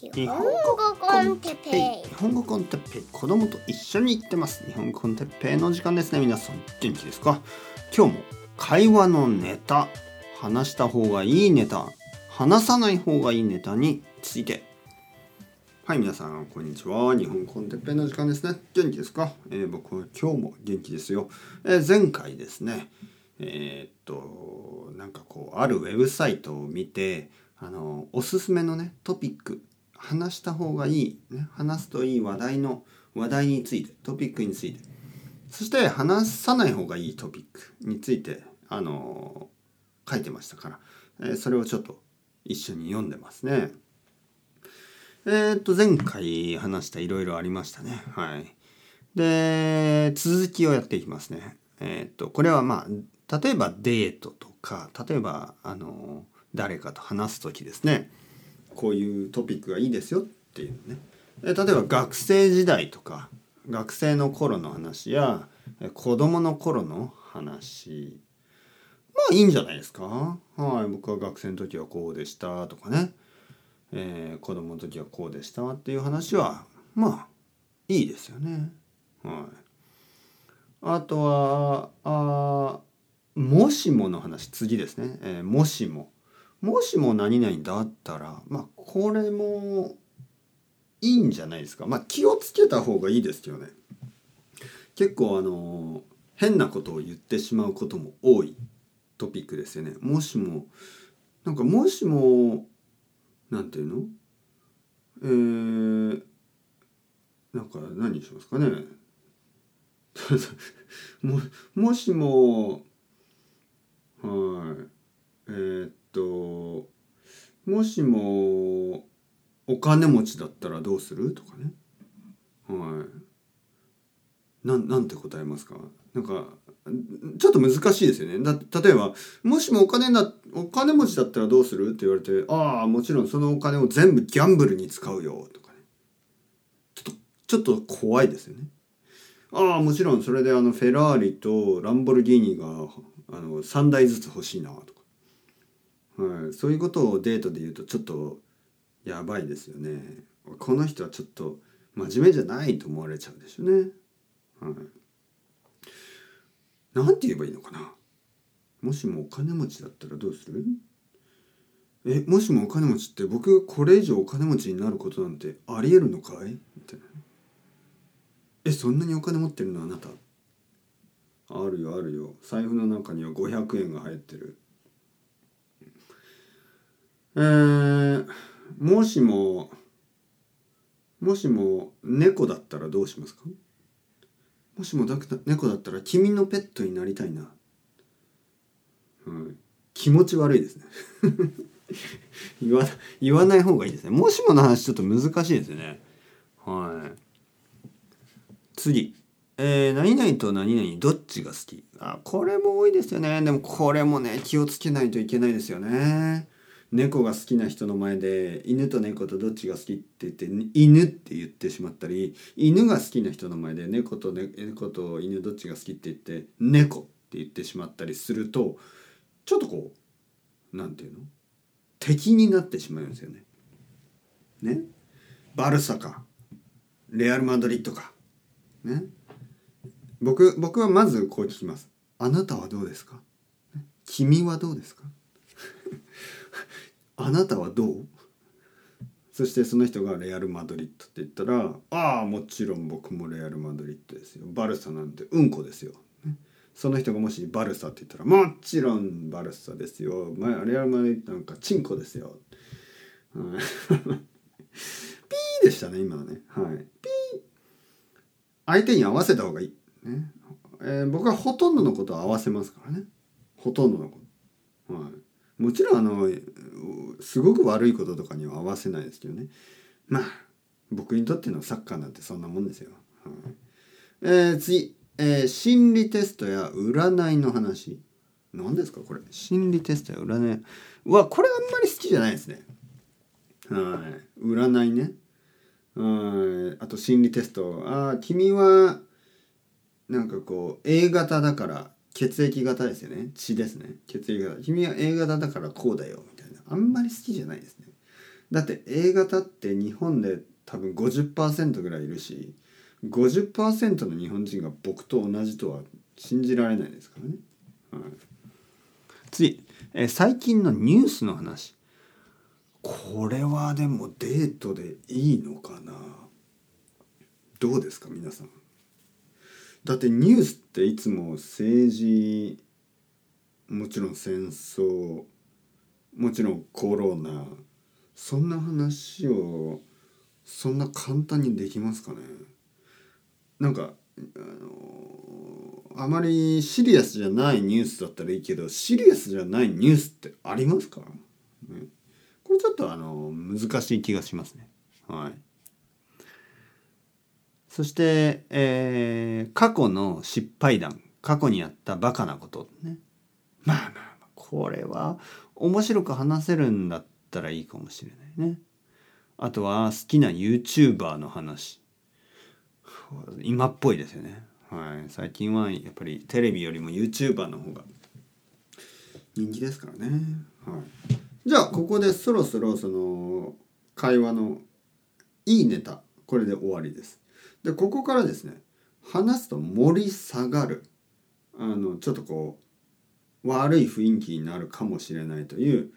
日本語コンテッペイ。日本語コンテッペイ。子供と一緒に行ってます。日本語コンテッペイの時間ですね。皆さん元気ですか？今日も会話のネタ話した方がいいネタ。話さない方がいいネタについて。はい皆さんこんにちは。日本コンテッペイの時間ですね。元気ですか、えー、僕は今日も元気ですよ、えー、前回ですね。えー、っとなんかこうあるウェブサイトを見てあのおすすめのねトピック話した方がいい、ね、話すといい話題の話題についてトピックについてそして話さない方がいいトピックについてあの書いてましたから、え、それをちょっと一緒に読んでますね。えー、っと前回話したいろいろありましたね。はい。で続きをやっていきますね。えー、っとこれはまあ例えばデートとか例えばあの誰かと話す時ですねこういうトピックがいいですよっていうね。例えば学生時代とか学生の頃の話や子供の頃の話。まあいいんじゃないですか。はい僕は学生の時はこうでしたとかね、えー、子供の時はこうでしたっていう話はまあいいですよね。はい。あとはあもしもの話。次ですね、えー、もしも。もしも何々だったらまあこれもいいんじゃないですか。まあ気をつけた方がいいですよね。結構あの変なことを言ってしまうことも多いトピックですよね。もしもなんかもしもなんていうの？えー、なんか何にしますかね。ももしもはい。えー、っともしもお金持ちだったらどうする？とかね。はい。ななんて答えますか？なんかちょっと難しいですよね。だ例えばもしもお金だお金持ちだったらどうする？って言われてああもちろんそのお金を全部ギャンブルに使うよ。とかね。ちょっとちょっと怖いですよね。ああもちろんそれであのフェラーリとランボルギーニがあの3台ずつ欲しいな。とか。はい、そういうことをデートで言うとちょっとやばいですよね。この人はちょっと真面目じゃないと思われちゃうでしょうね。はい。なんて言えばいいのかな。もしもお金持ちだったらどうする？えもしもお金持ちって僕これ以上お金持ちになることなんてありえるのかい？みたいなえそんなにお金持ってるのあなた？あるよあるよ。財布の中には500円が入ってる。えー、もしももしも猫だったらどうしますか？もしもだ猫だったら君のペットになりたいな、うん、気持ち悪いですね。言わ言わない方がいいですね。もしもの話ちょっと難しいですね。はい。次。えー、何々と何々どっちが好き？あこれも多いですよね。でもこれもね気をつけないといけないですよね。猫が好きな人の前で犬と猫とどっちが好きって言って犬って言ってしまったり犬が好きな人の前で猫と、ね、猫と犬どっちが好きって言って猫って言ってしまったりするとちょっとこうなんていうの？敵になってしまうんですよね。ね？バルサかレアル・マドリッドかね？僕僕はまずこう聞きます。あなたはどうですか？君はどうですか？あなたはどう？そしてその人がレアル・マドリッドって言ったら「ああもちろん僕もレアル・マドリッドですよ。バルサなんてうんこですよ」その人がもしバルサって言ったら「もちろんバルサですよ」、レアル・マドリッドなんかチンコですよ」ピーでしたね今のね。はい。ピー。相手に合わせた方がいい、ね。えー、僕はほとんどのことを合わせますからね。ほとんどのこと。はい。もちろんあのすごく悪いこととかには合わせないですけどね。まあ僕にとってのサッカーなんてそんなもんですよ。はい、えー、次、えー、心理テストや占いの話。何ですかこれ。心理テストや占い。はこれあんまり好きじゃないですね。はい。占いね。はい。あと心理テスト。ああ君はなんかこう A 型だから血液型ですよね。血ですね。血液型。君は A 型だからこうだよみたいな。あんまり好きじゃないですね。だって A 型って日本で多分50%ぐらいいるし50%の日本人が僕と同じとは信じられないですからね。はい、次、え、最近のニュースの話。これはでもデートでいいのかな？どうですか皆さん。だってニュースっていつも政治もちろん戦争もちろんコロナそんな話をそんな簡単にできますかね？なんかあのあまりシリアスじゃないニュースだったらいいけどシリアスじゃないニュースってありますか、ね、これちょっとあの難しい気がしますね。はい。そして、えー、過去の失敗談過去にやったバカなことね。まあまあまあこれは面白く話せるんだったらいいかもしれないね。あとは好きな YouTuber の話。今っぽいですよね。はい。最近はやっぱりテレビよりも YouTuber の方が人気ですからね。はい。じゃあここでそろそろその会話のいいネタこれで終わりです。でここからですね話すと盛り下がるあのちょっとこう悪い雰囲気になるかもしれないという、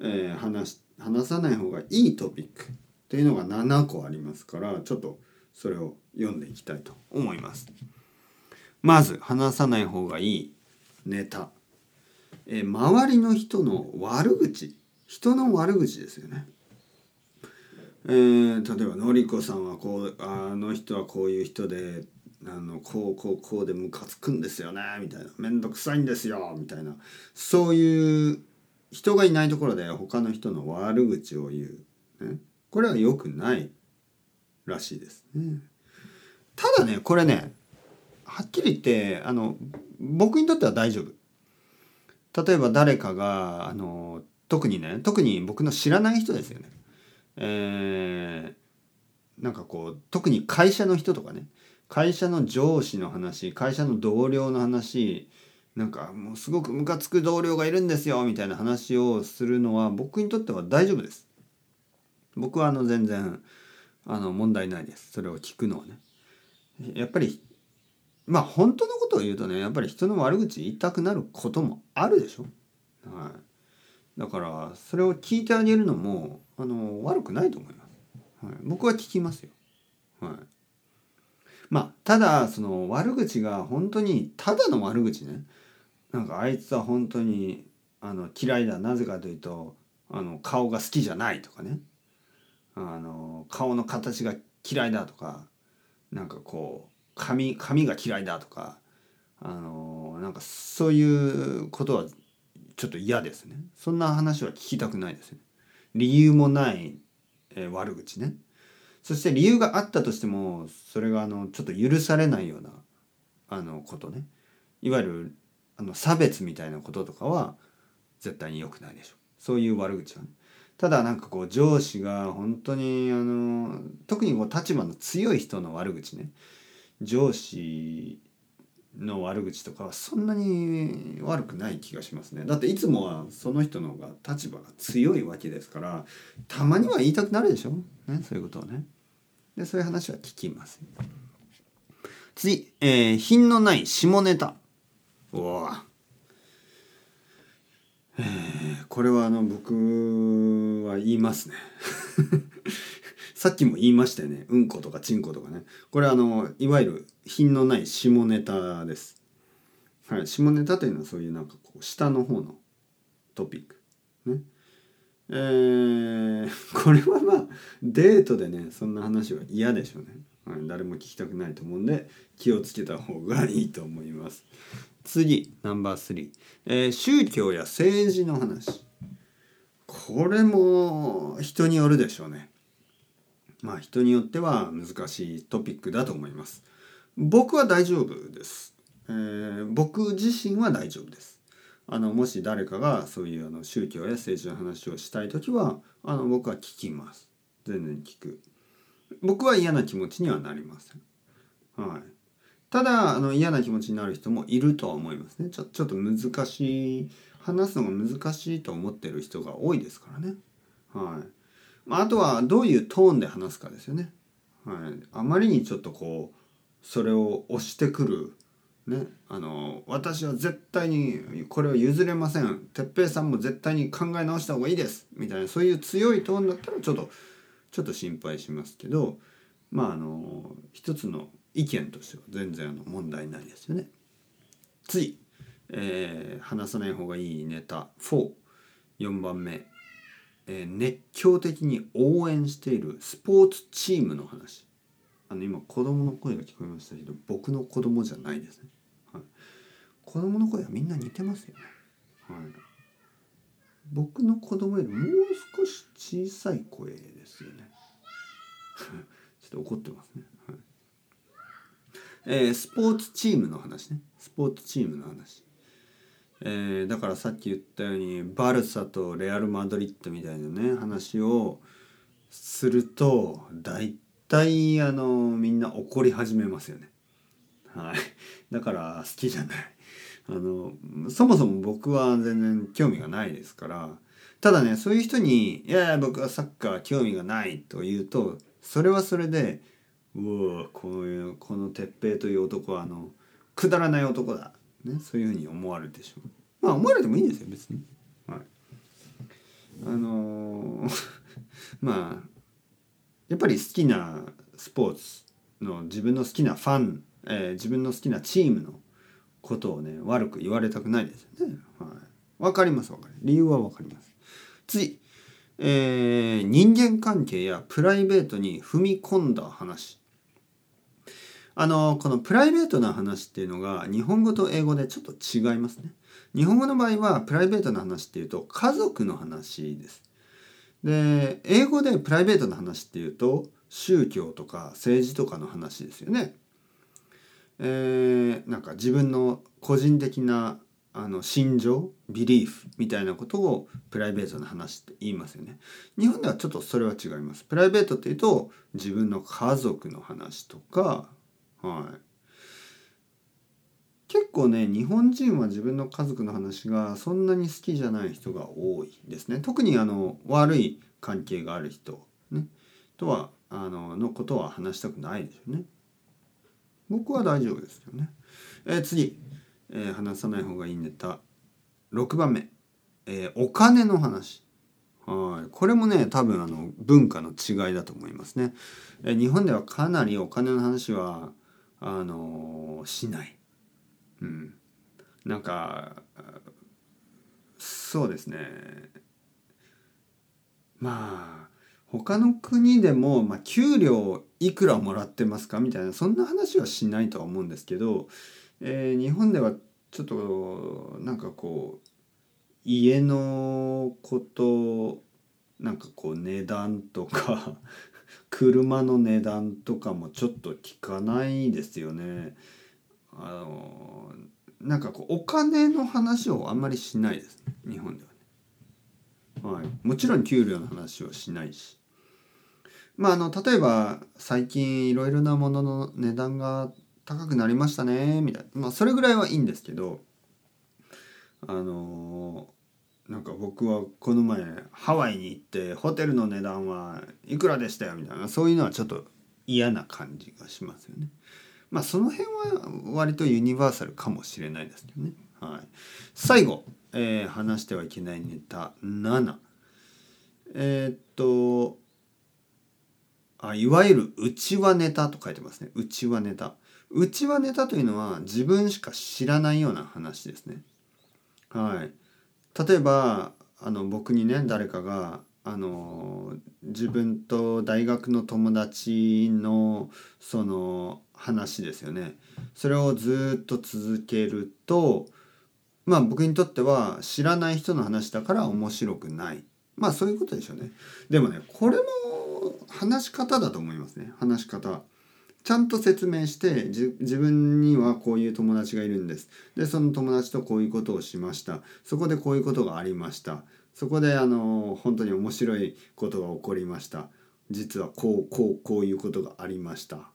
えー、話話さない方がいいトピックっていうのが7個ありますからちょっとそれを読んでいきたいと思います。まず話さない方がいいネタ、えー、周りの人の悪口人の悪口ですよね。えー、例えばのりこさんはこうあの人はこういう人であのこうこうこうでムカつくんですよねみたいな面倒くさいんですよみたいなそういう人がいないところで他の人の悪口を言う、ね、これは良くないらしいですね。ただねこれねはっきり言ってあの僕にとっては大丈夫。例えば誰かがあの特にね特に僕の知らない人ですよね。えー、なんかこう特に会社の人とかね会社の上司の話会社の同僚の話なんかもうすごくムカつく同僚がいるんですよみたいな話をするのは僕にとっては大丈夫です。僕はあの全然あの問題ないです。それを聞くのはね。やっぱりまあ本当のことを言うとねやっぱり人の悪口言いたくなることもあるでしょ。はい、だからそれを聞いてあげるのもあの悪くないと思います。はい、僕は聞きますよ。はい。まあただその悪口が本当にただの悪口ね。なんかあいつは本当にあの嫌いだなぜかというとあの顔が好きじゃないとかね。あの顔の形が嫌いだとかなんかこう髪髪が嫌いだとかあのなんかそういうことはちょっと嫌ですね。そんな話は聞きたくないですね。理由もない、えー、悪口ね。そして理由があったとしてもそれがあのちょっと許されないようなあのことね。いわゆるあの差別みたいなこととかは絶対に良くないでしょ。うそういう悪口はね。ただなんかこう上司が本当にあの特にこう立場の強い人の悪口ね。上司の悪口とかはそんなに悪くない気がしますね。だっていつもはその人の方が立場が強いわけですからたまには言いたくなるでしょ、ね、そういうことをね。でそういう話は聞きます。次、えー、品のない下ネタ。おおえー、これはあの僕は言いますね。さっきも言いましたよねうんことかちんことかねこれあのいわゆる品のない下ネタです。はい、下ネタというのはそういうなんかこう下の方のトピック。ね。えー、これはまあデートでねそんな話は嫌でしょうね、はい。誰も聞きたくないと思うんで気をつけた方がいいと思います。次ナンバー3、えー、宗教や政治の話。これも人によるでしょうね。まあ人によっては難しいトピックだと思います。僕は大丈夫です、えー、僕自身は大丈夫です。あのもし誰かがそういうあの宗教や政治の話をしたい時はあの僕は聞きます。全然聞く。僕は嫌な気持ちにはなりません。はい。ただあの嫌な気持ちになる人もいるとは思いますね。ちょちょっと難しい話すのが難しいと思ってる人が多いですからね。はい。まあ、あとはどういうトーンで話すかですよね。はい、あまりにちょっとこうそれを押してくるね、あの私は絶対にこれを譲れません。哲平さんも絶対に考え直した方がいいです。みたいなそういう強いトーンだったらちょっとちょっと心配しますけどまああの一つの意見としては全然あの問題ないですよね。次、えー、話さない方がいいネタ。44番目、え、熱狂的に応援しているスポーツチームの話あの今子供の声が聞こえましたけど僕の子供じゃないですね。はい子供の声はみんな似てますよね。はい、僕の子供よりもう少し小さい声ですよね。ちょっと怒ってますね。はい、えー、スポーツチームの話ね。スポーツチームの話。えー、だからさっき言ったようにバルサとレアル・マドリッドみたいなね話をすると大体あのみんな怒り始めますよね。はい、だから好きじゃない。あのそもそも僕は全然興味がないですからただねそういう人に「いやいや僕はサッカー興味がない」と言うとそれはそれで「うわこういうこの哲平という男はあのくだらない男だ」ね、そういうふうに思われるでしょうまあ思われてもいいんですよ別に。はい、あのー、まあやっぱり好きなスポーツの自分の好きなファン、えー、自分の好きなチームのことをね悪く言われたくないですよね。はい、分かります分かる理由は分かります。次、えー、人間関係やプライベートに踏み込んだ話。あのこのプライベートな話っていうのが日本語と英語でちょっと違いますね。日本語の場合はプライベートな話っていうと家族の話です。で英語でプライベートな話っていうと宗教とか政治とかの話ですよね。えー、なんか自分の個人的なあの心情ビリーフみたいなことをプライベートな話って言いますよね。日本ではちょっとそれは違います。プライベートっていうと自分の家族の話とか、はい。結構ね日本人は自分の家族の話がそんなに好きじゃない人が多いですね。特にあの悪い関係がある人、ね、とはあののことは話したくないですよね。僕は大丈夫ですよね。えー、次、えー、話さない方がいいネタ6番目、えー、お金の話。はいこれもね多分あの文化の違いだと思いますね。えー、日本ではかなりお金の話はあの、しない。うん、なんかそうですねまあ他の国でも、まあ、給料いくらもらってますかみたいなそんな話はしないとは思うんですけど、えー、日本ではちょっとなんかこう家のことなんかこう値段とか車の値段とかもちょっと聞かないですよね。あのなんかこうお金の話をあんまりしないです日本ではね。はい、もちろん給料の話はしないしまあ、あの例えば最近いろいろなものの値段が高くなりましたねみたいな、まあ、それぐらいはいいんですけどあのなんか僕はこの前ハワイに行ってホテルの値段はいくらでしたよみたいなそういうのはちょっと嫌な感じがしますよね。まあその辺は割とユニバーサルかもしれないですけどね。はい、最後、えー、話してはいけないネタ7。えー、っとあいわゆる内輪ネタと書いてますね内輪ネタ内輪ネタというのは自分しか知らないような話ですねはい例えばあの僕にね誰かがあの自分と大学の友達のその話ですよね。それをずっと続けるとまあ僕にとっては知らない人の話だから面白くない。まあそういうことでしょうね。でもねこれも話し方だと思いますね。話し方。ちゃんと説明して自分にはこういう友達がいるんです。でその友達とこういうことをしました。そこでこういうことがありました。そこであの本当に面白いことが起こりました。実はこうこうこういうことがありました。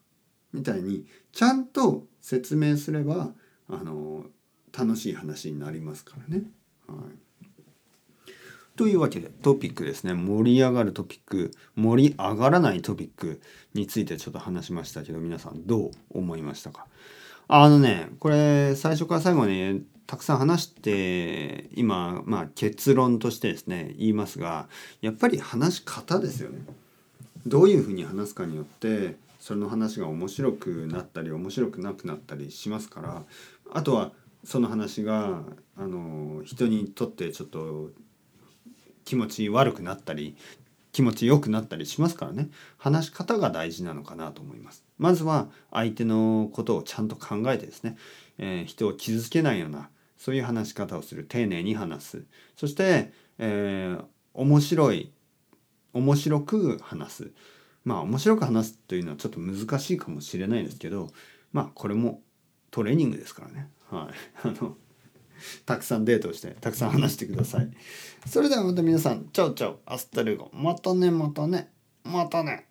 みたいにちゃんと説明すればあの楽しい話になりますからね。はい。というわけでトピックですね盛り上がるトピック盛り上がらないトピックについてちょっと話しましたけど皆さんどう思いましたか？あのねこれ最初から最後までたくさん話して今まあ結論としてですね言いますがやっぱり話し方ですよね。どういうふうに話すかによってその話が面白くなったり面白くなくなったりしますからあとはその話があの人にとってちょっと気持ち悪くなったり気持ちよくなったりしますからね。話し方が大事なのかなと思います。まずは相手のことをちゃんと考えてですね、えー、人を傷つけないようなそういう話し方をする。丁寧に話す。そして、えー、面白い面白く話す。まあ面白く話すというのはちょっと難しいかもしれないですけどまあこれもトレーニングですからね。はい。あのたくさんデートしてたくさん話してください。それではまた皆さん Ciao ciao。 Hasta luego。またねまたね。またね。